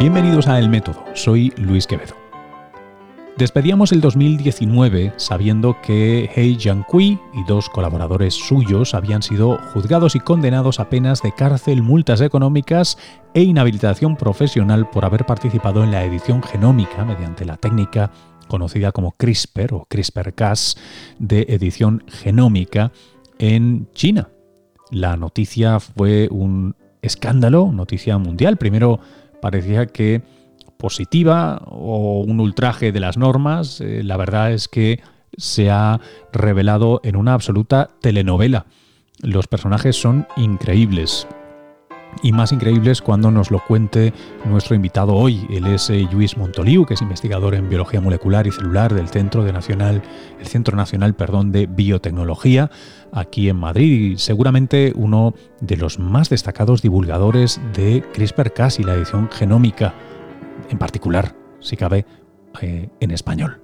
Bienvenidos a El Método, soy Luis Quevedo. Despedíamos el 2019 sabiendo que Hei Jiankui y dos colaboradores suyos habían sido juzgados y condenados a penas de cárcel, multas económicas e inhabilitación profesional por haber participado en la edición genómica mediante la técnica conocida como CRISPR o CRISPR-Cas de edición genómica en China. La noticia fue un escándalo, noticia mundial. Primero parecía que positiva o un ultraje de las normas, eh, la verdad es que se ha revelado en una absoluta telenovela. Los personajes son increíbles. Y más increíbles cuando nos lo cuente nuestro invitado hoy. Él es eh, Luis Montoliu, que es investigador en biología molecular y celular del Centro, Nacional, el Centro Nacional perdón, de Biotecnología aquí en Madrid y seguramente uno de los más destacados divulgadores de CRISPR-Cas y la edición genómica en particular, si cabe, eh, en español.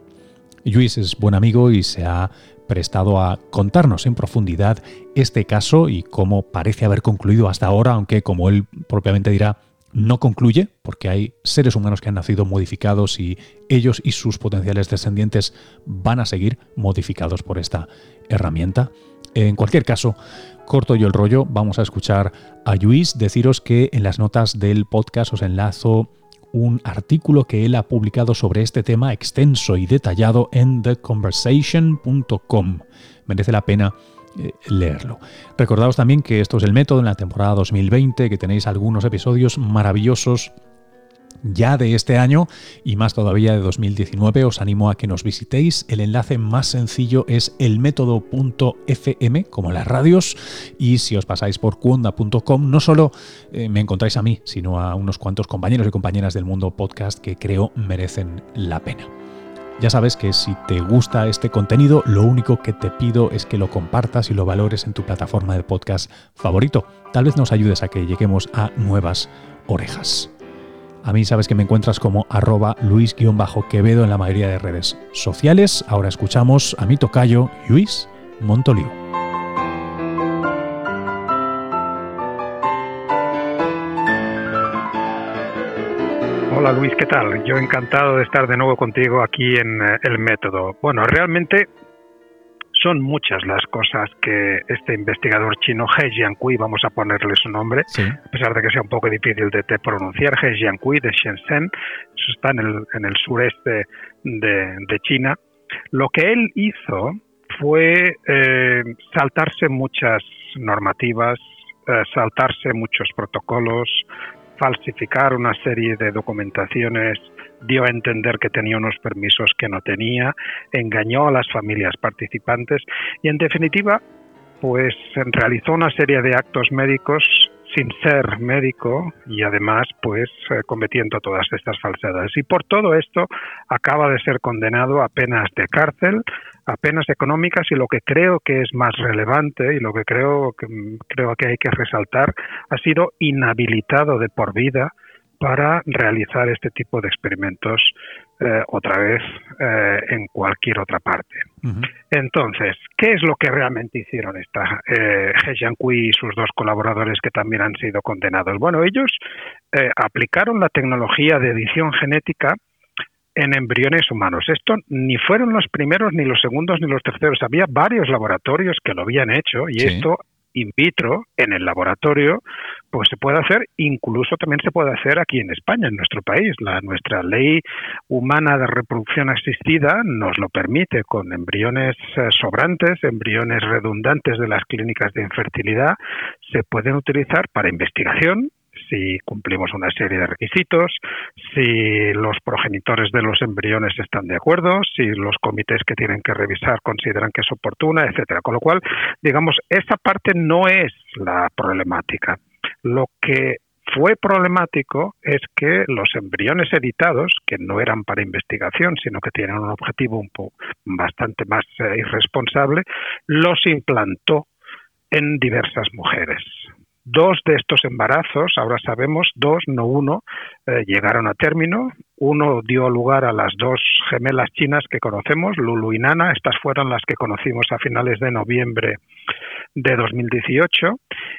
Luis es buen amigo y se ha prestado a contarnos en profundidad este caso y cómo parece haber concluido hasta ahora, aunque como él propiamente dirá, no concluye, porque hay seres humanos que han nacido modificados y ellos y sus potenciales descendientes van a seguir modificados por esta herramienta. En cualquier caso, corto yo el rollo, vamos a escuchar a Luis deciros que en las notas del podcast os enlazo un artículo que él ha publicado sobre este tema extenso y detallado en theconversation.com. Merece la pena eh, leerlo. Recordaos también que esto es el método en la temporada 2020, que tenéis algunos episodios maravillosos ya de este año y más todavía de 2019, os animo a que nos visitéis. El enlace más sencillo es elmétodo.fm, como las radios, y si os pasáis por cuonda.com, no solo eh, me encontráis a mí, sino a unos cuantos compañeros y compañeras del mundo podcast que creo merecen la pena. Ya sabes que si te gusta este contenido, lo único que te pido es que lo compartas y lo valores en tu plataforma de podcast favorito. Tal vez nos ayudes a que lleguemos a nuevas orejas. A mí sabes que me encuentras como arroba luis-quevedo en la mayoría de redes sociales. Ahora escuchamos a mi tocayo Luis Montoliu. Hola Luis, ¿qué tal? Yo encantado de estar de nuevo contigo aquí en eh, El Método. Bueno, realmente son muchas las cosas que este investigador chino, He Jiankui, vamos a ponerle su nombre, a pesar de que sea un poco difícil de, pronunciar, He Jiankui de Shenzhen, eso está en el, en el sureste de, China. Lo que él hizo fue eh, saltarse muchas normativas, eh, saltarse muchos protocolos, falsificar una serie de documentaciones dio a entender que tenía unos permisos que no tenía, engañó a las familias participantes y en definitiva pues realizó una serie de actos médicos sin ser médico y además pues eh, cometiendo todas estas falsedades. Y por todo esto acaba de ser condenado a penas de cárcel, a penas económicas y lo que creo que es más relevante y lo que creo que, creo que hay que resaltar ha sido inhabilitado de por vida para realizar este tipo de experimentos eh, otra vez eh, en cualquier otra parte. Entonces, ¿qué es lo que realmente hicieron esta eh, He y sus dos colaboradores que también han sido condenados? Bueno, ellos eh, aplicaron la tecnología de edición genética en embriones humanos. Esto ni fueron los primeros, ni los segundos, ni los terceros. Había varios laboratorios que lo habían hecho y esto in vitro en el laboratorio, pues se puede hacer, incluso también se puede hacer aquí en España, en nuestro país. La, nuestra ley humana de reproducción asistida nos lo permite con embriones eh, sobrantes, embriones redundantes de las clínicas de infertilidad, se pueden utilizar para investigación si cumplimos una serie de requisitos, si los progenitores de los embriones están de acuerdo, si los comités que tienen que revisar consideran que es oportuna, etcétera. Con lo cual, digamos, esa parte no es la problemática. Lo que fue problemático es que los embriones editados, que no eran para investigación, sino que tienen un objetivo un poco bastante más eh, irresponsable, los implantó en diversas mujeres. Dos de estos embarazos, ahora sabemos, dos, no uno, eh, llegaron a término. Uno dio lugar a las dos gemelas chinas que conocemos, Lulu y Nana. Estas fueron las que conocimos a finales de noviembre de 2018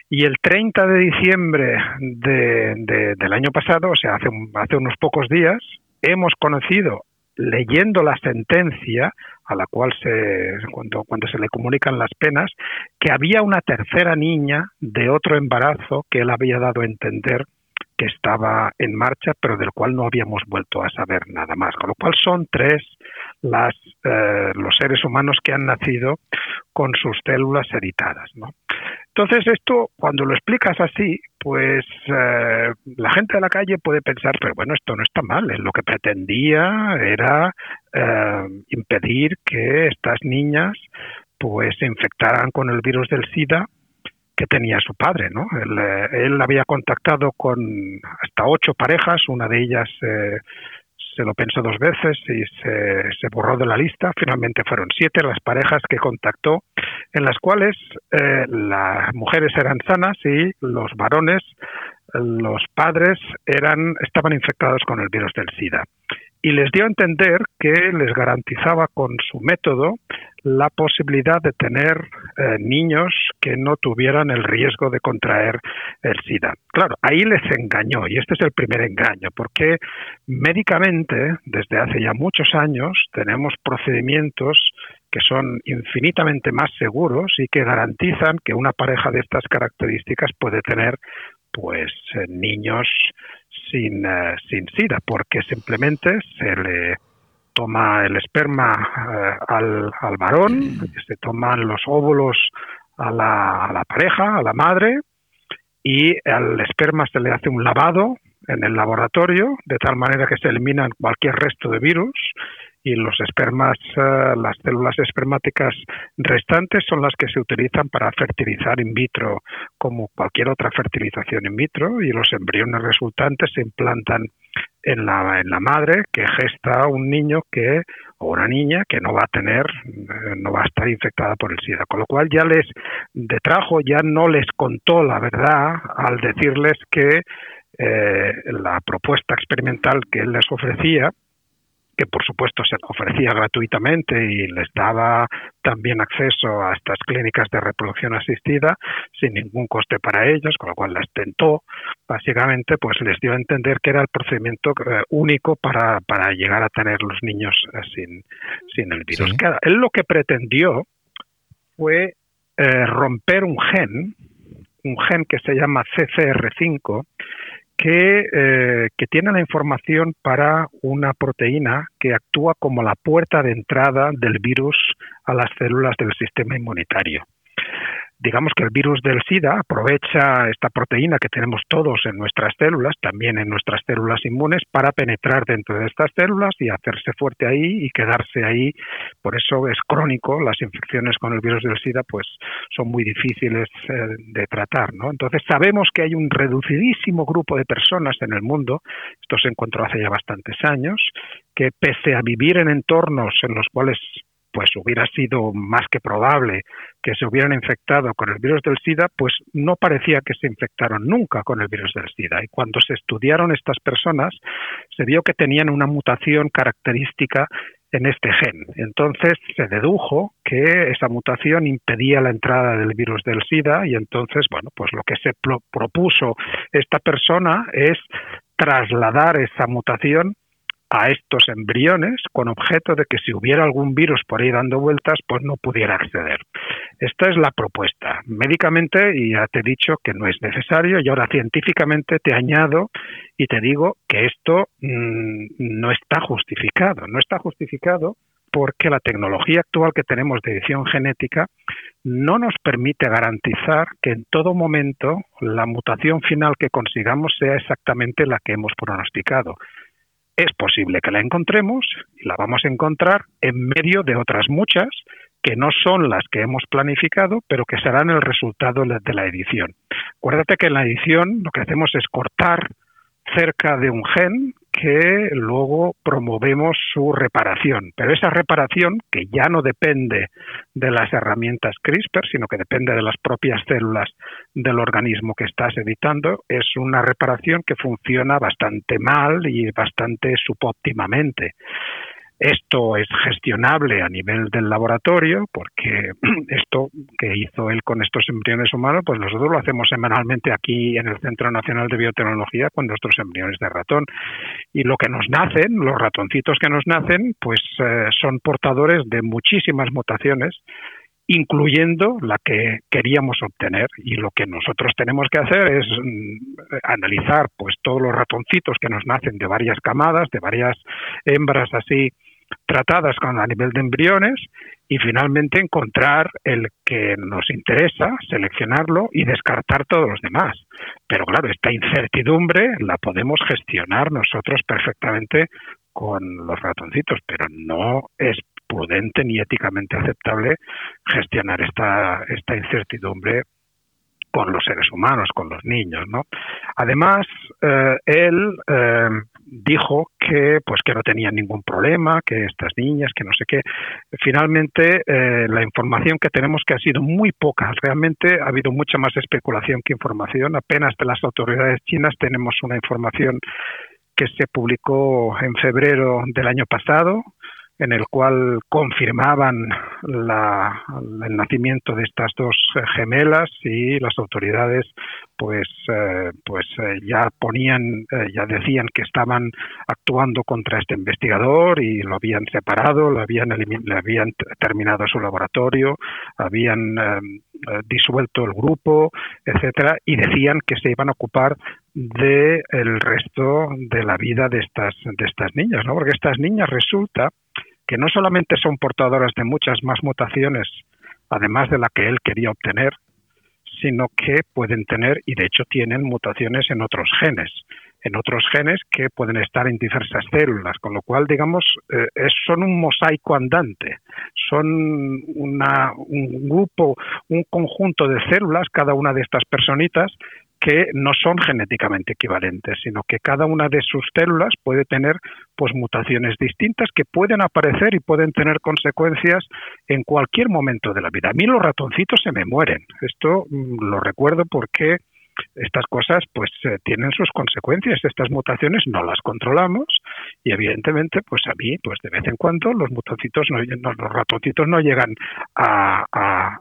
y el 30 de diciembre de, del año pasado, o sea, hace, hace unos pocos días, hemos conocido leyendo la sentencia a la cual se cuando, cuando se le comunican las penas que había una tercera niña de otro embarazo que él había dado a entender que estaba en marcha, pero del cual no habíamos vuelto a saber nada más. Con lo cual son tres las, eh, los seres humanos que han nacido con sus células editadas. ¿no? Entonces esto, cuando lo explicas así, pues eh, la gente de la calle puede pensar, pero bueno, esto no está mal. Lo que pretendía era eh, impedir que estas niñas pues se infectaran con el virus del SIDA que tenía su padre, ¿no? Él, él había contactado con hasta ocho parejas, una de ellas eh, se lo pensó dos veces y se, borró de la lista. Finalmente fueron siete las parejas que contactó, en las cuales eh, las mujeres eran sanas y los varones, los padres, eran, estaban infectados con el virus del SIDA y les dio a entender que les garantizaba con su método la posibilidad de tener eh, niños que no tuvieran el riesgo de contraer el SIDA. Claro, ahí les engañó y este es el primer engaño, porque médicamente desde hace ya muchos años tenemos procedimientos que son infinitamente más seguros y que garantizan que una pareja de estas características puede tener pues eh, niños sin, eh, sin SIDA, porque simplemente se le toma el esperma eh, al, al, varón, se toman los óvulos a la, a la pareja, a la madre, y al esperma se le hace un lavado en el laboratorio, de tal manera que se eliminan cualquier resto de virus y los espermas, eh, las células espermáticas restantes son las que se utilizan para fertilizar in vitro, como cualquier otra fertilización in vitro, y los embriones resultantes se implantan en la, en la madre que gesta un niño que o una niña que no va a tener, eh, no va a estar infectada por el SIDA. Con lo cual ya les detrajo, ya no les contó la verdad al decirles que eh, la propuesta experimental que él les ofrecía que por supuesto se ofrecía gratuitamente y les daba también acceso a estas clínicas de reproducción asistida sin ningún coste para ellos, con lo cual les tentó, básicamente pues les dio a entender que era el procedimiento eh, único para, para llegar a tener los niños eh, sin, sin el virus. él lo que pretendió fue eh, romper un gen, un gen que se llama CCR5, que, eh, que tiene la información para una proteína que actúa como la puerta de entrada del virus a las células del sistema inmunitario digamos que el virus del SIDA aprovecha esta proteína que tenemos todos en nuestras células, también en nuestras células inmunes, para penetrar dentro de estas células y hacerse fuerte ahí y quedarse ahí. Por eso es crónico, las infecciones con el virus del SIDA pues son muy difíciles eh, de tratar, ¿no? Entonces sabemos que hay un reducidísimo grupo de personas en el mundo, esto se encontró hace ya bastantes años, que pese a vivir en entornos en los cuales pues hubiera sido más que probable que se hubieran infectado con el virus del SIDA, pues no parecía que se infectaron nunca con el virus del SIDA. Y cuando se estudiaron estas personas, se vio que tenían una mutación característica en este gen. Entonces se dedujo que esa mutación impedía la entrada del virus del SIDA y entonces, bueno, pues lo que se propuso esta persona es trasladar esa mutación a estos embriones con objeto de que si hubiera algún virus por ahí dando vueltas, pues no pudiera acceder. Esta es la propuesta. Médicamente, y ya te he dicho que no es necesario, y ahora científicamente te añado y te digo que esto mm, no está justificado. No está justificado porque la tecnología actual que tenemos de edición genética no nos permite garantizar que en todo momento la mutación final que consigamos sea exactamente la que hemos pronosticado es posible que la encontremos y la vamos a encontrar en medio de otras muchas que no son las que hemos planificado, pero que serán el resultado de la edición. Acuérdate que en la edición lo que hacemos es cortar cerca de un gen que luego promovemos su reparación. Pero esa reparación, que ya no depende de las herramientas CRISPR, sino que depende de las propias células del organismo que estás editando, es una reparación que funciona bastante mal y bastante subóptimamente. Esto es gestionable a nivel del laboratorio, porque esto que hizo él con estos embriones humanos, pues nosotros lo hacemos semanalmente aquí en el Centro Nacional de Biotecnología con nuestros embriones de ratón. Y lo que nos nacen, los ratoncitos que nos nacen, pues eh, son portadores de muchísimas mutaciones incluyendo la que queríamos obtener y lo que nosotros tenemos que hacer es mm, analizar pues todos los ratoncitos que nos nacen de varias camadas, de varias hembras así tratadas con a nivel de embriones y finalmente encontrar el que nos interesa, seleccionarlo y descartar todos los demás. Pero claro, esta incertidumbre la podemos gestionar nosotros perfectamente con los ratoncitos, pero no es prudente ni éticamente aceptable gestionar esta, esta incertidumbre con los seres humanos, con los niños, ¿no? Además, eh, él eh, dijo que pues que no tenía ningún problema, que estas niñas, que no sé qué. Finalmente, eh, la información que tenemos que ha sido muy poca. Realmente ha habido mucha más especulación que información. Apenas de las autoridades chinas tenemos una información que se publicó en febrero del año pasado, en el cual confirmaban la, el nacimiento de estas dos eh, gemelas y las autoridades pues eh, pues eh, ya ponían ya decían que estaban actuando contra este investigador y lo habían separado lo habían le habían terminado su laboratorio habían disuelto el grupo etcétera y decían que se iban a ocupar de el resto de la vida de estas de estas niñas no porque estas niñas resulta que no solamente son portadoras de muchas más mutaciones, además de la que él quería obtener, sino que pueden tener, y de hecho tienen mutaciones en otros genes, en otros genes que pueden estar en diversas células, con lo cual, digamos, eh, son un mosaico andante, son una, un grupo, un conjunto de células, cada una de estas personitas, que no son genéticamente equivalentes, sino que cada una de sus células puede tener pues mutaciones distintas que pueden aparecer y pueden tener consecuencias en cualquier momento de la vida. A mí los ratoncitos se me mueren. Esto mm, lo recuerdo porque estas cosas pues eh, tienen sus consecuencias, estas mutaciones no las controlamos y evidentemente pues a mí pues de vez en cuando los mutacitos no, los ratoncitos no llegan a,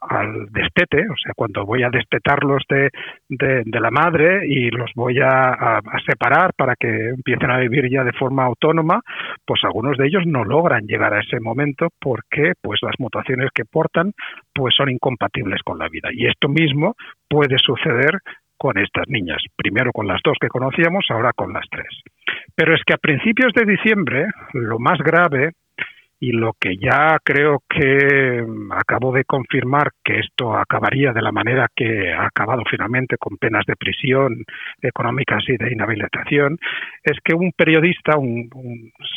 al destete, o sea cuando voy a destetarlos de, de, la madre y los voy a, a, separar para que empiecen a vivir ya de forma autónoma, pues algunos de ellos no logran llegar a ese momento porque pues las mutaciones que portan pues son incompatibles con la vida. Y esto mismo puede suceder con estas niñas, primero con las dos que conocíamos, ahora con las tres. Pero es que a principios de diciembre, lo más grave y lo que ya creo que acabo de confirmar que esto acabaría de la manera que ha acabado finalmente con penas de prisión económicas y de inhabilitación, es que un periodista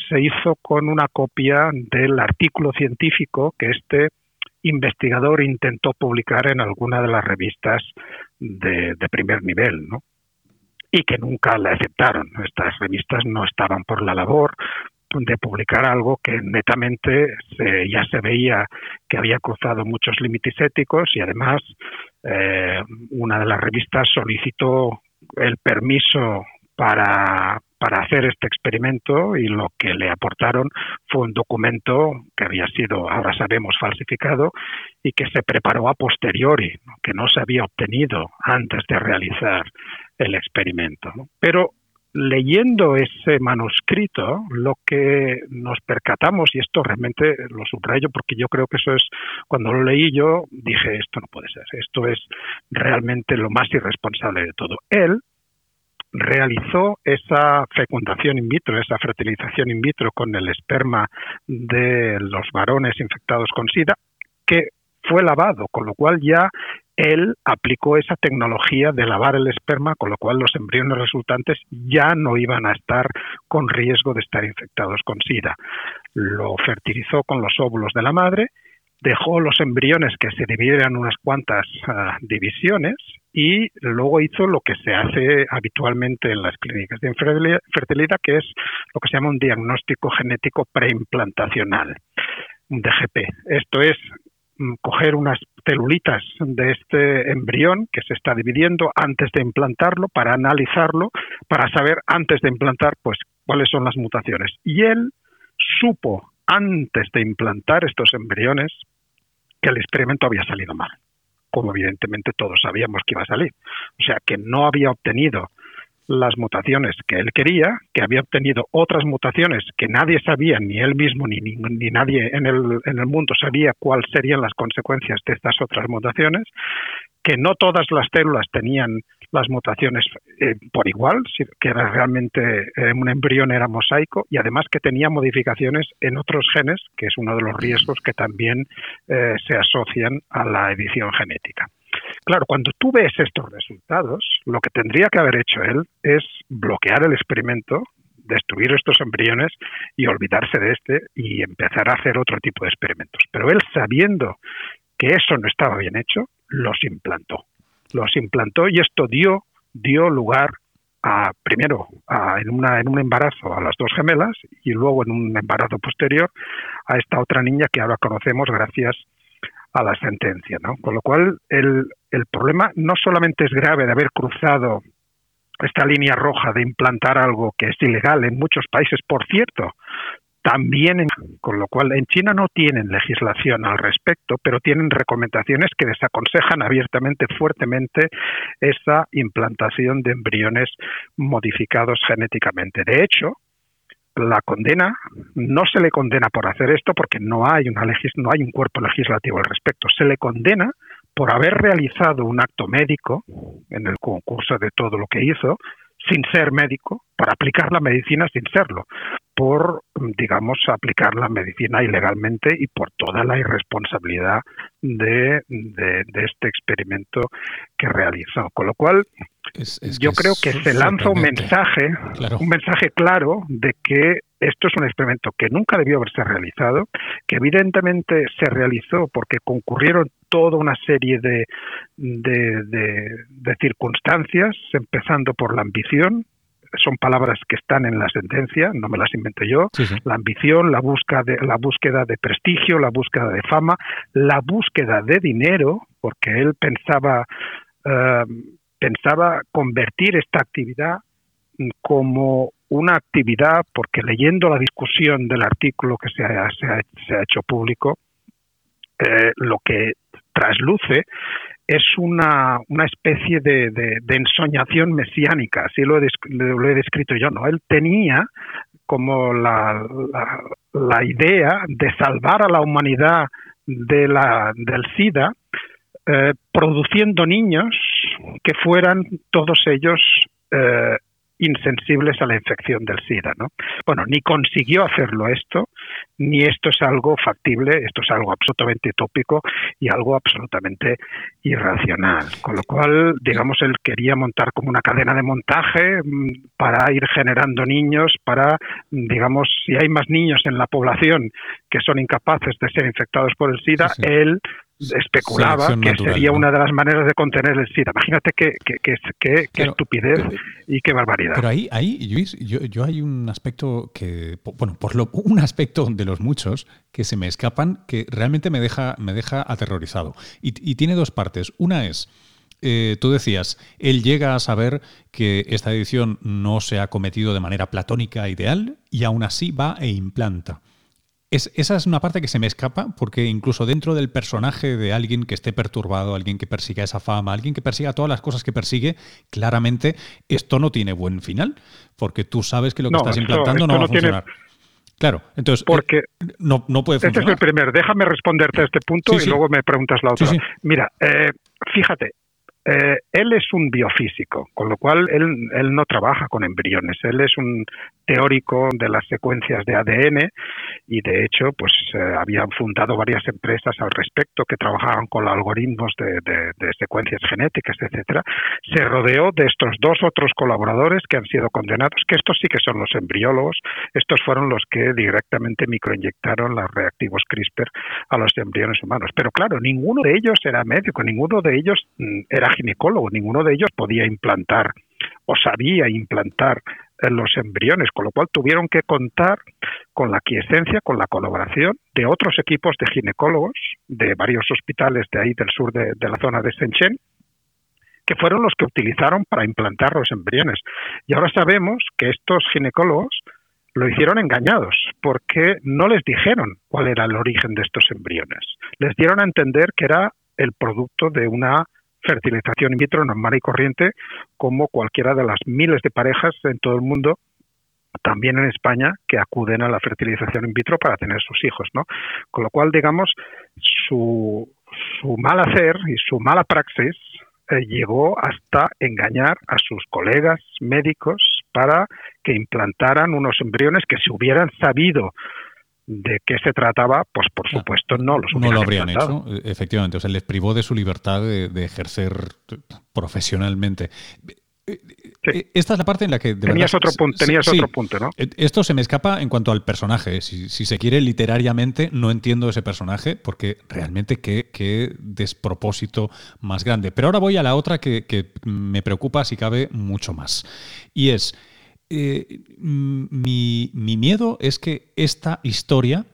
se hizo con una copia del artículo científico que este investigador intentó publicar en alguna de las revistas de, primer nivel, ¿no? y que nunca la aceptaron. Estas revistas no estaban por la labor de publicar algo que netamente ya se veía que había cruzado muchos límites éticos y además eh, una de las revistas solicitó el permiso para, para hacer este experimento y lo que le aportaron fue un documento que había sido, ahora sabemos, falsificado y que se preparó a posteriori, que no se había obtenido antes de realizar el experimento. Pero leyendo ese manuscrito, lo que nos percatamos, y esto realmente lo subrayo porque yo creo que eso es, cuando lo leí yo dije, esto no puede ser, esto es realmente lo más irresponsable de todo. Él realizó esa fecundación in vitro, esa fertilización in vitro con el esperma de los varones infectados con SIDA, que fue lavado, con lo cual ya él aplicó esa tecnología de lavar el esperma, con lo cual los embriones resultantes ya no iban a estar con riesgo de estar infectados con SIDA. Lo fertilizó con los óvulos de la madre dejó los embriones que se dividieran unas cuantas ah, divisiones y luego hizo lo que se hace habitualmente en las clínicas de fertilidad, que es lo que se llama un diagnóstico genético preimplantacional, un DGP. Esto es mm, coger unas celulitas de este embrión que se está dividiendo antes de implantarlo para analizarlo, para saber antes de implantar pues cuáles son las mutaciones. Y él supo antes de implantar estos embriones que el experimento había salido mal, como evidentemente todos sabíamos que iba a salir. O sea, que no había obtenido las mutaciones que él quería, que había obtenido otras mutaciones que nadie sabía, ni él mismo ni, ni, nadie en el, en el mundo sabía cuáles serían las consecuencias de estas otras mutaciones, que no todas las células tenían las mutaciones eh, por igual, que era realmente eh, un embrión era mosaico y además que tenía modificaciones en otros genes, que es uno de los riesgos que también eh, se asocian a la edición genética. Claro, cuando tú ves estos resultados, lo que tendría que haber hecho él es bloquear el experimento, destruir estos embriones y olvidarse de este y empezar a hacer otro tipo de experimentos. Pero él, sabiendo que eso no estaba bien hecho, los implantó. Los implantó y esto dio, dio lugar a, primero en, una, en un embarazo a las dos gemelas y luego en un embarazo posterior a esta otra niña que ahora conocemos gracias a la sentencia. ¿no? Con lo cual, el, el problema no solamente es grave de haber cruzado esta línea roja de implantar algo que es ilegal en muchos países, por cierto, también, con lo cual en China no tienen legislación al respecto, pero tienen recomendaciones que desaconsejan abiertamente, fuertemente, esa implantación de embriones modificados genéticamente. De hecho, la condena no se le condena por hacer esto porque no hay una no hay un cuerpo legislativo al respecto se le condena por haber realizado un acto médico en el concurso de todo lo que hizo sin ser médico, para aplicar la medicina sin serlo, por, digamos, aplicar la medicina ilegalmente y por toda la irresponsabilidad de, de, este experimento que realizó. Con lo cual, yo creo que se lanza un mensaje, un mensaje claro de que esto es un experimento que nunca debió haberse realizado, que evidentemente se realizó porque concurrieron toda una serie de, de, circunstancias, empezando por la ambición, son palabras que están en la sentencia, no me las inventé yo, la ambición, la búsqueda, de, la búsqueda de prestigio, la búsqueda de fama, la búsqueda de dinero, porque él pensaba, eh, pensaba convertir esta actividad como una actividad, porque leyendo la discusión del artículo que se ha, se ha, hecho público, eh, lo que trasluce es una, una especie de, de, ensoñación mesiánica, así lo he, lo he, descrito yo, ¿no? Él tenía como la, la, idea de salvar a la humanidad de la, del SIDA, eh, produciendo niños que fueran todos ellos eh, insensibles a la infección del SIDA. ¿no? Bueno, ni consiguió hacerlo esto, ni esto es algo factible, esto es algo absolutamente tópico y algo absolutamente irracional. Con lo cual, digamos, él quería montar como una cadena de montaje mm, para ir generando niños, para, digamos, si hay más niños en la población que son incapaces de ser infectados por el SIDA, él especulaba que sería una de las maneras de contener el SIDA. Imagínate qué, qué, estupidez y qué barbaridad. Pero ahí, ahí Luis, yo, yo, hay un aspecto que, bueno, por lo, un aspecto de los muchos que se me escapan que realmente me deja, me deja aterrorizado. Y, tiene dos partes. Una es, eh, tú decías, él llega a saber que esta edición no se ha cometido de manera platónica ideal y aún así va e implanta. Es, esa es una parte que se me escapa porque incluso dentro del personaje de alguien que esté perturbado, alguien que persiga esa fama, alguien que persiga todas las cosas que persigue, claramente esto no tiene buen final porque tú sabes que lo que estás implantando no va a funcionar. Claro, entonces porque eh, no, no puede funcionar. Este es el primer. Déjame responderte a este punto y luego me preguntas la otra. Mira, eh, fíjate, eh, él es un biofísico, con lo cual él, no trabaja con embriones. Él es un teórico de las secuencias de ADN y de hecho pues eh, habían fundado varias empresas al respecto que trabajaban con algoritmos de, secuencias genéticas, etcétera. Se rodeó de estos dos otros colaboradores que han sido condenados, que estos sí que son los embriólogos. Estos fueron los que directamente microinyectaron los reactivos CRISPR a los embriones humanos. Pero claro, ninguno de ellos era médico, ninguno de ellos mm, era ginecólogo, ninguno de ellos podía implantar o sabía implantar eh, los embriones, con lo cual tuvieron que contar con la quiesencia, con la colaboración de otros equipos de ginecólogos de varios hospitales de ahí del sur de, la zona de Shenzhen, que fueron los que utilizaron para implantar los embriones. Y ahora sabemos que estos ginecólogos lo hicieron engañados, porque no les dijeron cuál era el origen de estos embriones. Les dieron a entender que era el producto de una fertilización in vitro normal y corriente, como cualquiera de las miles de parejas en todo el mundo también en España que acuden a la fertilización in vitro para tener sus hijos, ¿no? Con lo cual, digamos, su, su mal hacer y su mala praxis eh, llegó hasta engañar a sus colegas médicos para que implantaran unos embriones que si hubieran sabido de qué se trataba, pues por supuesto no los No lo habrían hecho, efectivamente. O sea, les privó de su libertad de ejercer profesionalmente. Eh, esta es la parte en la que... tenías otro, punto, tenías otro punto, ¿no? Esto se me escapa en cuanto al personaje. Si, se quiere literariamente, no entiendo ese personaje porque realmente qué, despropósito más grande. Pero ahora voy a la otra que, me preocupa, si cabe, mucho más. Y es, eh, mi, miedo es que esta historia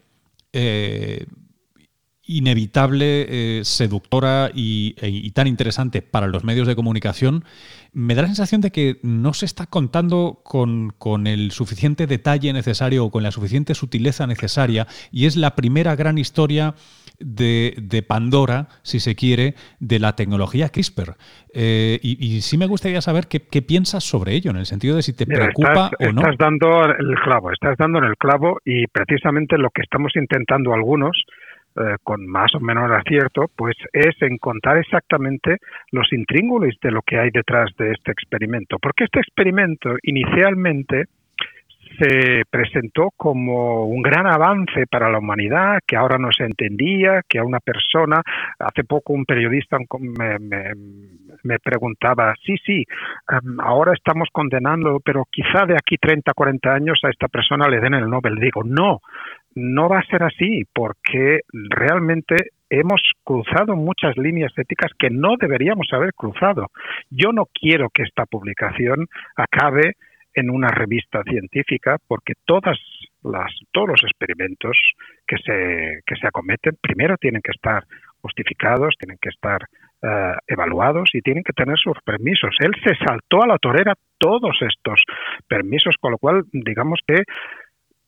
inevitable, eh, seductora y, e, y, tan interesante para los medios de comunicación, me da la sensación de que no se está contando con, con, el suficiente detalle necesario o con la suficiente sutileza necesaria y es la primera gran historia de, de Pandora, si se quiere, de la tecnología CRISPR. Eh, y, sí me gustaría saber qué, qué, piensas sobre ello, en el sentido de si te preocupa o no. Estás dando el clavo, estás dando en el clavo y precisamente lo que estamos intentando algunos eh, con más o menos acierto, pues es encontrar exactamente los intríngulos de lo que hay detrás de este experimento. Porque este experimento inicialmente se presentó como un gran avance para la humanidad, que ahora no se entendía, que a una persona, hace poco un periodista me, me, preguntaba, sí, sí, em, ahora estamos condenando, pero quizá de aquí 30, 40 años a esta persona le den el Nobel. Digo, no, no va a ser así porque realmente hemos cruzado muchas líneas éticas que no deberíamos haber cruzado. Yo no quiero que esta publicación acabe en una revista científica porque todas las, todos los experimentos que se, que se acometen primero tienen que estar justificados, tienen que estar eh, evaluados y tienen que tener sus permisos. Él se saltó a la torera todos estos permisos, con lo cual digamos que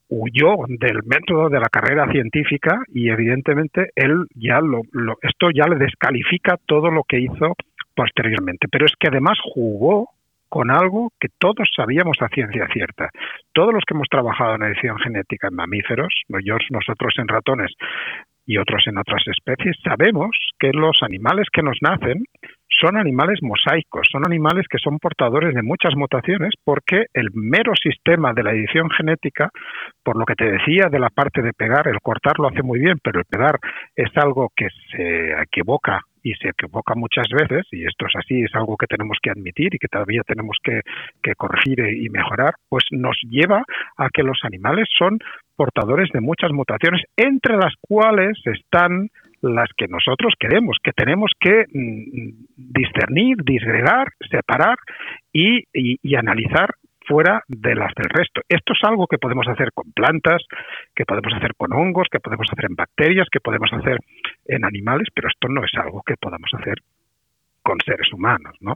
huyó del método de la carrera científica y evidentemente él ya lo, esto ya le descalifica todo lo que hizo posteriormente. Pero es que además jugó con algo que todos sabíamos a ciencia cierta. Todos los que hemos trabajado en edición genética en mamíferos, nosotros en ratones y otros en otras especies, sabemos que los animales que nos nacen son animales mosaicos, son animales que son portadores de muchas mutaciones porque el mero sistema de la edición genética, por lo que te decía de la parte de pegar, el cortar lo hace muy bien, pero el pegar es algo que se equivoca y se equivoca muchas veces, y esto es así, es algo que tenemos que admitir y que todavía tenemos que, corregir y mejorar, pues nos lleva a que los animales son portadores de muchas mutaciones, entre las cuales están las que nosotros queremos, que tenemos que mm, discernir, disgregar, separar y, analizar fuera de las del resto. Esto es algo que podemos hacer con plantas, que podemos hacer con hongos, que podemos hacer en bacterias, que podemos hacer en animales, pero esto no es algo que podamos hacer con seres humanos, ¿no?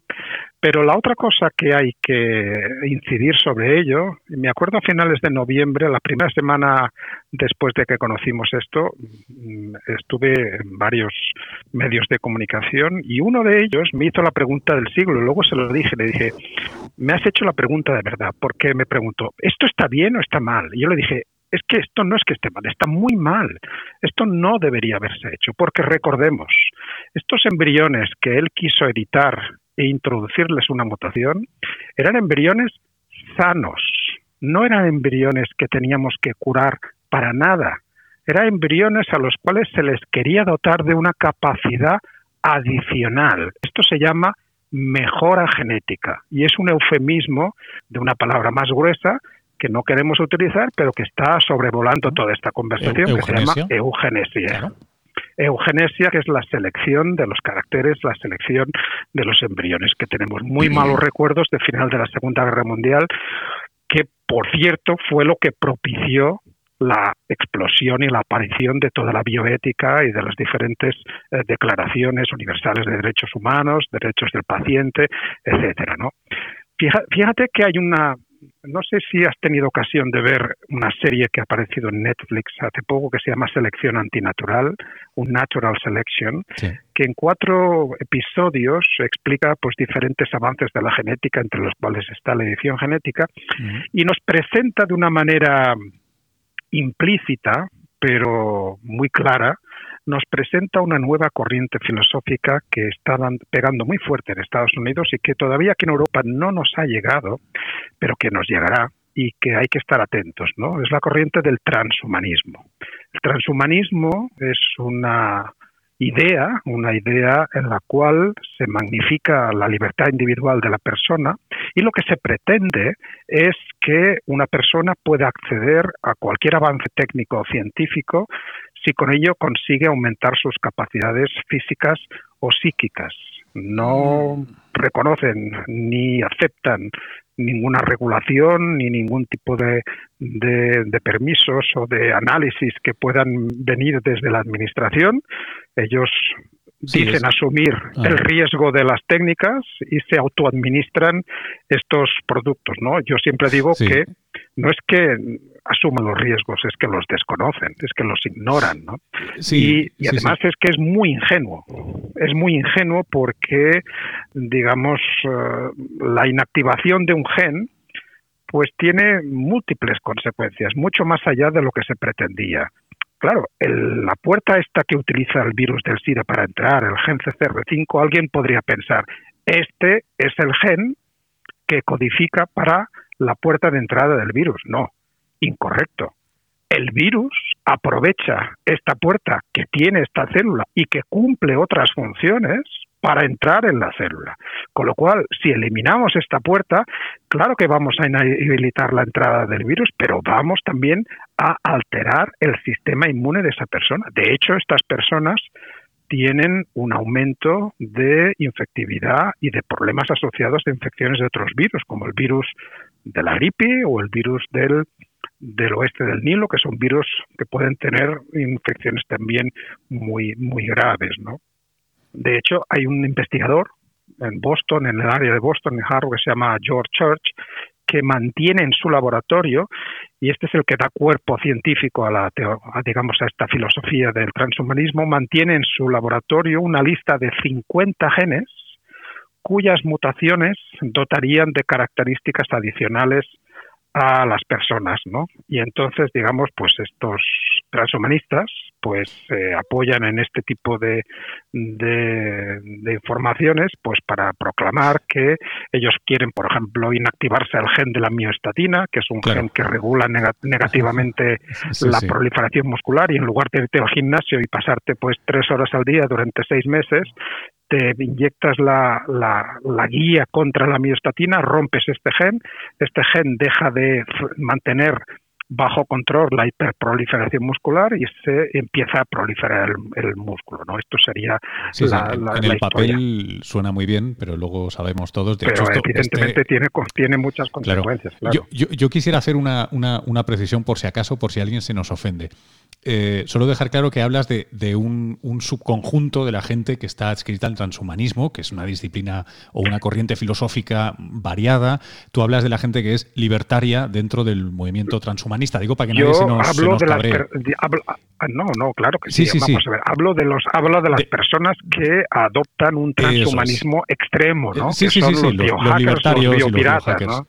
Pero la otra cosa que hay que incidir sobre ello, me acuerdo a finales de noviembre, la primera semana después de que conocimos esto, mm, estuve en varios medios de comunicación y uno de ellos me hizo la pregunta del siglo, y luego se lo dije, le dije, me has hecho la pregunta de verdad, porque me preguntó, ¿esto está bien o está mal? Y yo le dije, es que esto no es que esté mal, está muy mal. Esto no debería haberse hecho, porque recordemos, estos embriones que él quiso editar e introducirles una mutación eran embriones sanos, no eran embriones que teníamos que curar para nada, eran embriones a los cuales se les quería dotar de una capacidad adicional. Esto se llama mejora genética y es un eufemismo de una palabra más gruesa que no queremos utilizar, pero que está sobrevolando toda esta conversación, que se llama eugenesia. Eugenesia, que es la selección de los caracteres, la selección de los embriones, que tenemos muy malos recuerdos de final de la Segunda Guerra Mundial, que por cierto fue lo que propició la explosión y la aparición de toda la bioética y de las diferentes eh, declaraciones universales de derechos humanos, derechos del paciente, etcétera, ¿no? Fíjate que hay una no sé si has tenido ocasión de ver una serie que ha aparecido en Netflix hace poco que se llama Selección Antinatural, un Natural Selection, que en cuatro episodios explica pues diferentes avances de la genética, entre los cuales está la edición genética, y nos presenta de una manera implícita, pero muy clara, nos presenta una nueva corriente filosófica que está pegando muy fuerte en Estados Unidos y que todavía aquí en Europa no nos ha llegado, pero que nos llegará y que hay que estar atentos, ¿no? Es la corriente del transhumanismo. El transhumanismo es una idea, una idea en la cual se magnifica la libertad individual de la persona y lo que se pretende es que una persona pueda acceder a cualquier avance técnico o científico si con ello consigue aumentar sus capacidades físicas o psíquicas. No mm. reconocen ni aceptan ninguna regulación ni ningún tipo de, de, permisos o de análisis que puedan venir desde la Administración. Ellos dicen asumir ah. el riesgo de las técnicas y se autoadministran estos productos, ¿no? Yo siempre digo que no es que asuman los riesgos, es que los desconocen, es que los ignoran, ¿no? y, además es que es muy ingenuo, es muy ingenuo porque, digamos, eh, la inactivación de un gen pues tiene múltiples consecuencias, mucho más allá de lo que se pretendía. Claro, la puerta esta que utiliza el virus del SIDA para entrar, el gen CCR5, alguien podría pensar, este es el gen que codifica para la puerta de entrada del virus. No, incorrecto. El virus aprovecha esta puerta que tiene esta célula y que cumple otras funciones para entrar en la célula. Con lo cual, si eliminamos esta puerta, claro que vamos a inhabilitar la entrada del virus, pero vamos también a alterar el sistema inmune de esa persona. De hecho, estas personas tienen un aumento de infectividad y de problemas asociados a infecciones de otros virus, como el virus de la gripe o el virus del, del oeste del Nilo, que son virus que pueden tener infecciones también muy, muy graves, ¿no? De hecho, hay un investigador en Boston, en el área de Boston, en Harvard, que se llama George Church, que mantiene en su laboratorio, y este es el que da cuerpo científico a, la, digamos, a esta filosofía del transhumanismo, mantiene en su laboratorio una lista de 50 genes cuyas mutaciones dotarían de características adicionales a las personas, ¿no? Y entonces, digamos, pues estos transhumanistas, pues se apoyan en este tipo de, de, informaciones, pues para proclamar que ellos quieren, por ejemplo, inactivarse al gen de la mioestatina, que es un gen que regula negativamente la proliferación muscular, y en lugar de irte al gimnasio y pasarte pues tres horas al día durante seis meses, te inyectas la, la, guía contra la miostatina, rompes este gen, este gen deja de mantener bajo control la hiperproliferación muscular y se empieza a proliferar el, músculo, ¿no? Esto sería la, en el papel suena muy bien, pero luego sabemos todos. De pero evidentemente tiene, tiene muchas consecuencias. Yo, yo, quisiera hacer una, una, una, precisión por si acaso, por si alguien se nos ofende. Eh, solo dejar claro que hablas de, un, subconjunto de la gente que está adscrita al transhumanismo, que es una disciplina o una corriente filosófica variada. Tú hablas de la gente que es libertaria dentro del movimiento transhumanista. Digo para que nadie se nos, hablo de ah, No, no, claro que sí. Vamos a ver. Hablo de los, hablo de las personas que adoptan un transhumanismo extremo, ¿no? Sí, sí, sí, los, libertarios y los ¿no?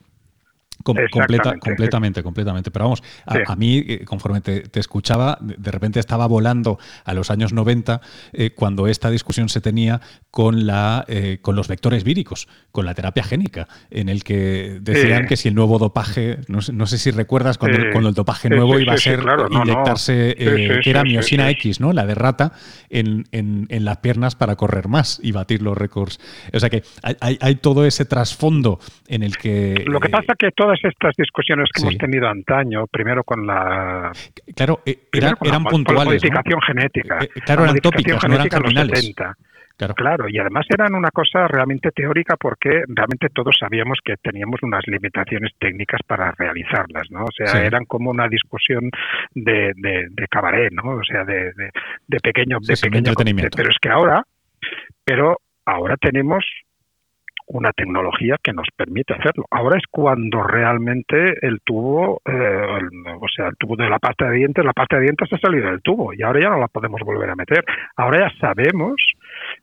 Completa, completamente, completamente. Pero vamos, a, mí, eh, conforme te, escuchaba, de repente estaba volando a los años 90 eh, cuando esta discusión se tenía con, la, eh, con los vectores víricos, con la terapia génica, en el que decían que si el nuevo dopaje, no sé, si recuerdas cuando, el dopaje nuevo iba a ser inyectarse, que era miosina X, ¿no? La de rata, en, en, en, las piernas para correr más y batir los récords. O sea que hay, hay todo ese trasfondo en el que... Lo que pasa que todas estas discusiones que hemos tenido antaño, primero con la. Claro, eh, eran, puntuales. modificación genética. Eh, claro, eran tópicas, no eran terminales. Claro. claro. y además eran una cosa realmente teórica porque realmente todos sabíamos que teníamos unas limitaciones técnicas para realizarlas, ¿no? O sea, eran como una discusión de, de, cabaret, ¿no? O sea, de, de, pequeño, de pequeño entretenimiento. Pero es que ahora, pero ahora tenemos una tecnología que nos permite hacerlo. Ahora es cuando realmente el tubo, eh, o sea, el tubo de la pasta de dientes, la pasta de dientes ha salido del tubo y ahora ya no la podemos volver a meter. Ahora ya sabemos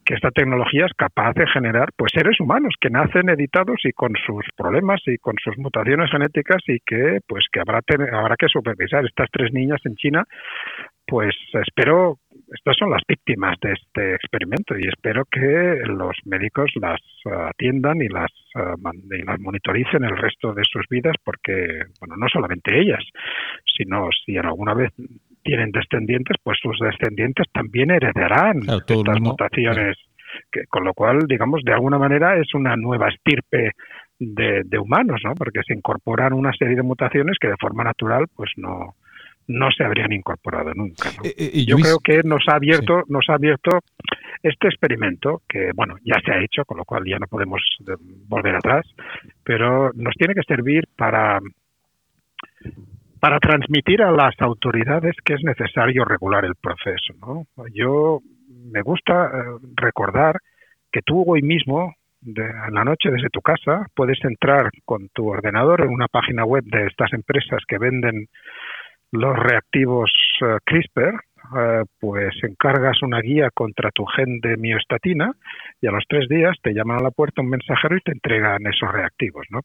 que esta tecnología es capaz de generar pues seres humanos que nacen editados y con sus problemas y con sus mutaciones genéticas y que pues que habrá habrá que supervisar estas tres niñas en China pues espero, estas son las víctimas de este experimento y espero que los médicos las eh, atiendan y las, eh, y las monitoricen el resto de sus vidas porque, bueno, no solamente ellas, sino si en alguna vez tienen descendientes, pues sus descendientes también heredarán estas mutaciones. Que, con lo cual, digamos, de alguna manera es una nueva estirpe de, de, humanos, ¿no? Porque se incorporan una serie de mutaciones que de forma natural, pues no, no se habrían incorporado nunca. Eh, eh, Yo creo que nos ha abierto, nos ha abierto este experimento que, bueno, ya se ha hecho, con lo cual ya no podemos eh, volver atrás, pero nos tiene que servir para para transmitir a las autoridades que es necesario regular el proceso. ¿no? Yo me gusta recordar que tú hoy mismo, de, en la noche desde tu casa, puedes entrar con tu ordenador en una página web de estas empresas que venden los reactivos eh, CRISPR, eh, pues encargas una guía contra tu gen de miostatina y a los tres días te llaman a la puerta un mensajero y te entregan esos reactivos, ¿no?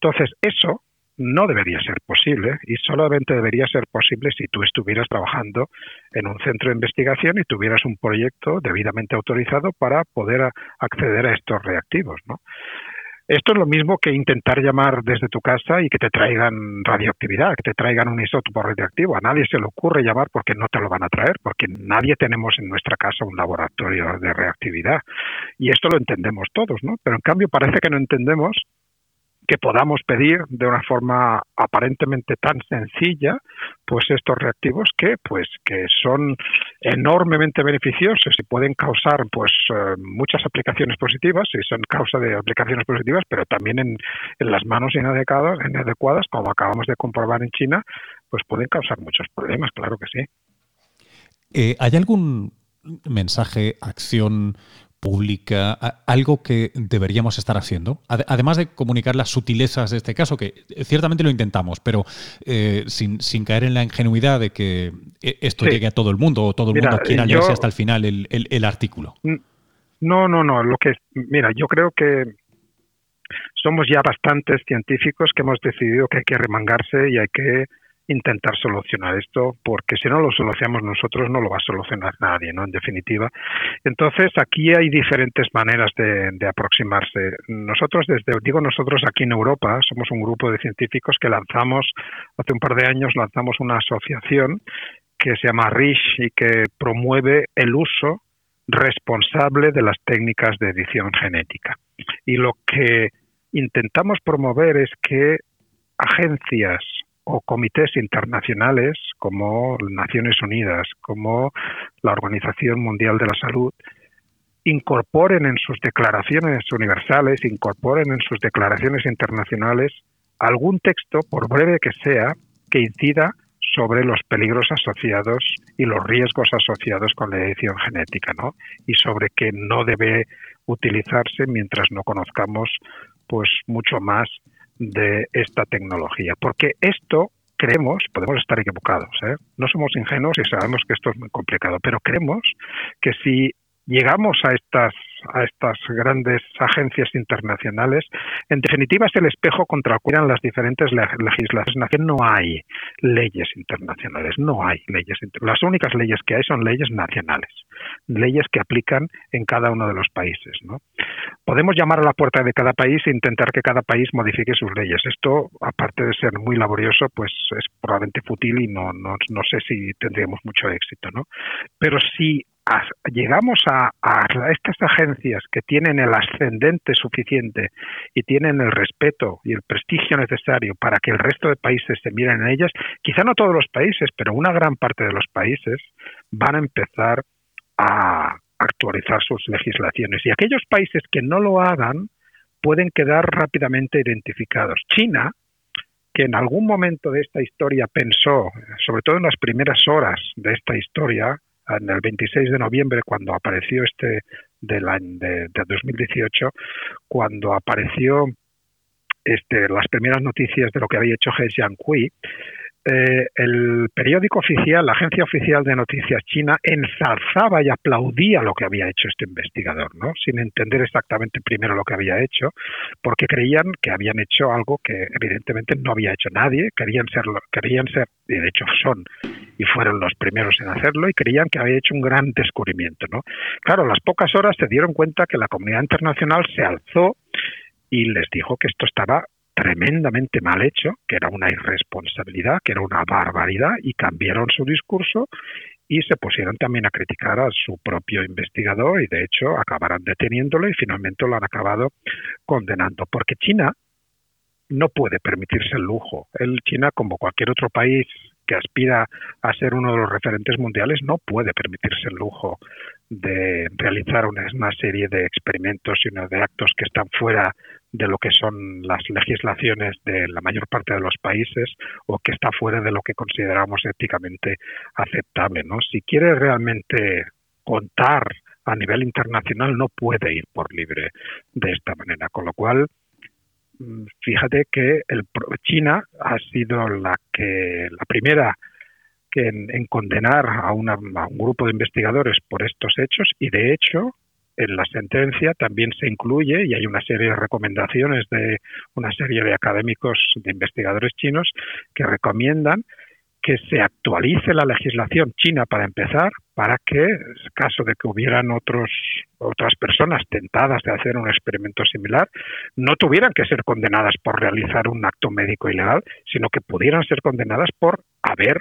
Entonces, eso no debería ser posible y solamente debería ser posible si tú estuvieras trabajando en un centro de investigación y tuvieras un proyecto debidamente autorizado para poder acceder a estos reactivos, ¿no? Esto es lo mismo que intentar llamar desde tu casa y que te traigan radioactividad, que te traigan un isótopo radioactivo. A nadie se le ocurre llamar porque no te lo van a traer, porque nadie tenemos en nuestra casa un laboratorio de reactividad. Y esto lo entendemos todos, ¿no? Pero en cambio parece que no entendemos que podamos pedir de una forma aparentemente tan sencilla pues estos reactivos que pues que son enormemente beneficiosos y pueden causar pues eh, muchas aplicaciones positivas y son causa de aplicaciones positivas pero también en, las manos inadecuadas, inadecuadas como acabamos de comprobar en China pues pueden causar muchos problemas claro que sí. Eh, ¿Hay algún mensaje, acción pública, algo que deberíamos estar haciendo, además de comunicar las sutilezas de este caso, que ciertamente lo intentamos, pero eh, sin, caer en la ingenuidad de que eh, esto llegue a todo el mundo o todo el mundo quiera leerse hasta el final el, el, artículo. No, no, no. Lo que mira, yo creo que somos ya bastantes científicos que hemos decidido que hay que remangarse y hay que intentar solucionar esto, porque si no lo solucionamos nosotros no lo va a solucionar nadie, ¿no? En definitiva. Entonces, aquí hay diferentes maneras de, aproximarse. Nosotros, desde, digo nosotros aquí en Europa, somos un grupo de científicos que lanzamos, hace un par de años lanzamos una asociación que se llama RISH y que promueve el uso responsable de las técnicas de edición genética. Y lo que intentamos promover es que agencias o comités internacionales como Naciones Unidas, como la Organización Mundial de la Salud, incorporen en sus declaraciones universales, incorporen en sus declaraciones internacionales algún texto, por breve que sea, que incida sobre los peligros asociados y los riesgos asociados con la edición genética, ¿no? Y sobre que no debe utilizarse mientras no conozcamos pues mucho más de esta tecnología, porque esto creemos, podemos estar equivocados, ¿eh? no somos ingenuos y sabemos que esto es muy complicado, pero creemos que si llegamos a estas a estas grandes agencias internacionales, en definitiva es el espejo contra el cual las diferentes legislaciones. No hay leyes internacionales, no hay leyes. Las únicas leyes que hay son leyes nacionales, leyes que aplican en cada uno de los países. ¿no? Podemos llamar a la puerta de cada país e intentar que cada país modifique sus leyes. Esto, aparte de ser muy laborioso, pues es probablemente fútil y no, no, no sé si tendríamos mucho éxito. ¿no? Pero si llegamos a, estas agencias que tienen el ascendente suficiente y tienen el respeto y el prestigio necesario para que el resto de países se miren en ellas, quizá no todos los países, pero una gran parte de los países van a empezar a actualizar sus legislaciones. Y aquellos países que no lo hagan pueden quedar rápidamente identificados. China, que en algún momento de esta historia pensó, sobre todo en las primeras horas de esta historia, en el 26 de noviembre, cuando apareció este del año de, 2018 cuando apareció este, las primeras noticias de lo que había hecho He Jiankui eh, el periódico oficial, la agencia oficial de noticias china, ensalzaba y aplaudía lo que había hecho este investigador, ¿no? Sin entender exactamente primero lo que había hecho, porque creían que habían hecho algo que evidentemente no había hecho nadie, querían ser, querían ser, y de hecho son, y fueron los primeros en hacerlo, y creían que había hecho un gran descubrimiento, ¿no? Claro, a las pocas horas se dieron cuenta que la comunidad internacional se alzó y les dijo que esto estaba tremendamente mal hecho, que era una irresponsabilidad, que era una barbaridad, y cambiaron su discurso y se pusieron también a criticar a su propio investigador y de hecho acabarán deteniéndolo y finalmente lo han acabado condenando. Porque China no puede permitirse el lujo. El China, como cualquier otro país que aspira a ser uno de los referentes mundiales, no puede permitirse el lujo de realizar una, serie de experimentos y de actos que están fuera de lo que son las legislaciones de la mayor parte de los países o que está fuera de lo que consideramos éticamente aceptable. ¿no? Si quiere realmente contar a nivel internacional no puede ir por libre de esta manera, con lo cual mm, fíjate que el, China ha sido la que la primera que en, condenar a, a, un grupo de investigadores por estos hechos y de hecho en la sentencia también se incluye, y hay una serie de recomendaciones de una serie de académicos, de investigadores chinos, que recomiendan que se actualice la legislación china para empezar, para que, en caso de que hubieran otros, otras personas tentadas de hacer un experimento similar, no tuvieran que ser condenadas por realizar un acto médico ilegal, sino que pudieran ser condenadas por haber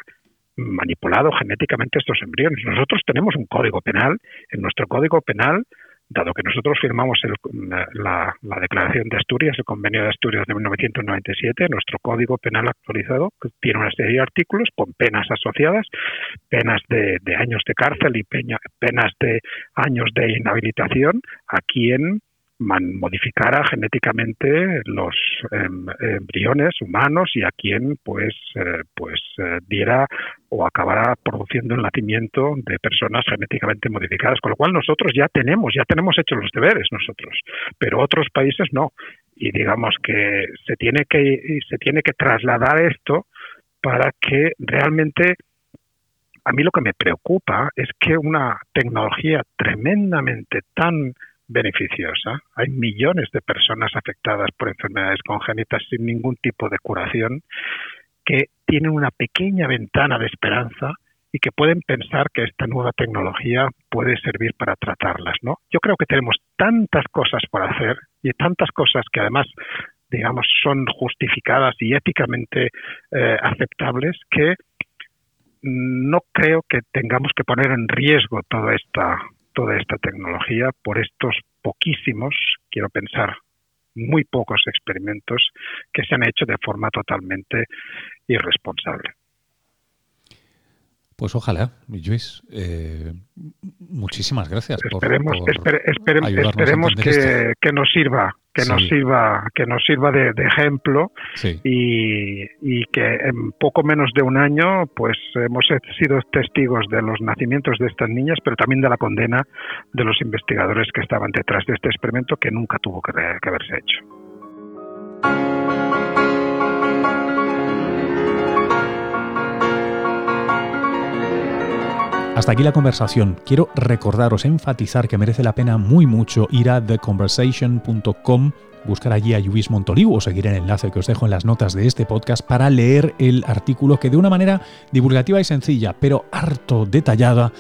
manipulado genéticamente estos embriones. Nosotros tenemos un código penal, en nuestro código penal dado que nosotros firmamos la, Declaración de Asturias, el Convenio de Asturias de 1997, nuestro Código Penal actualizado tiene una serie de artículos con penas asociadas, penas de, años de cárcel y penas de años de inhabilitación a quien modificara genéticamente los em, embriones humanos y a quien pues eh, pues eh, diera o acabara produciendo el nacimiento de personas genéticamente modificadas. Con lo cual nosotros ya tenemos ya tenemos hecho los deberes nosotros pero otros países no. Y digamos que se tiene que se tiene que trasladar esto para que realmente a mí lo que me preocupa es que una tecnología tremendamente tan beneficiosa. Hay millones de personas afectadas por enfermedades congénitas sin ningún tipo de curación que tienen una pequeña ventana de esperanza y que pueden pensar que esta nueva tecnología puede servir para tratarlas, ¿no? Yo creo que tenemos tantas cosas por hacer y tantas cosas que además digamos son justificadas y éticamente eh, aceptables que no creo que tengamos que poner en riesgo toda esta toda esta tecnología por estos poquísimos, quiero pensar, muy pocos experimentos que se han hecho de forma totalmente irresponsable. Pues ojalá, Luis. Eh, muchísimas gracias. Esperemos, esperemos que, que, nos sirva que nos sirva que nos sirva de, ejemplo y, y, que en poco menos de un año pues hemos sido testigos de los nacimientos de estas niñas pero también de la condena de los investigadores que estaban detrás de este experimento que nunca tuvo que, que haberse hecho. Hasta aquí la conversación. Quiero recordaros, enfatizar que merece la pena muy mucho ir a theconversation.com, buscar allí a Luis Montoliu o seguir el enlace que os dejo en las notas de este podcast para leer el artículo que de una manera divulgativa y sencilla, pero harto detallada,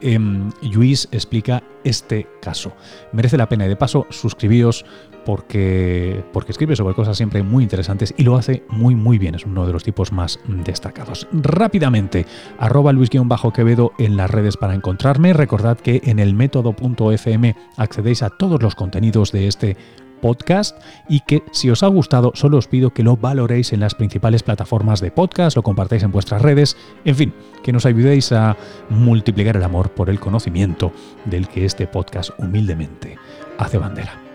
eh, Luis explica este caso. Merece la pena y de paso suscribíos porque, escribe sobre cosas siempre muy interesantes y lo hace muy muy bien, es uno de los tipos más destacados. Rápidamente, arroba luis-quevedo en las redes para encontrarme. Recordad que en el método.fm accedéis a todos los contenidos de este podcast y que si os ha gustado solo os pido que lo valoréis en las principales plataformas de podcast, lo compartáis en vuestras redes, en fin, que nos ayudéis a multiplicar el amor por el conocimiento del que este podcast humildemente hace bandera.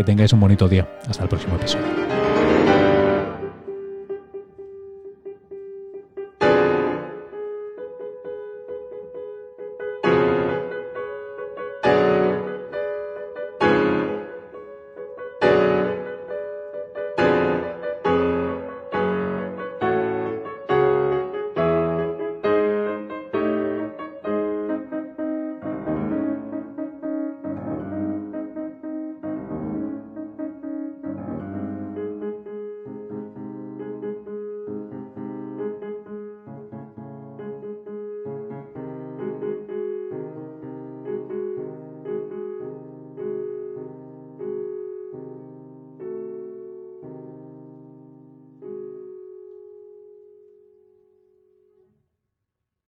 Que tengáis un bonito día. Hasta el próximo episodio.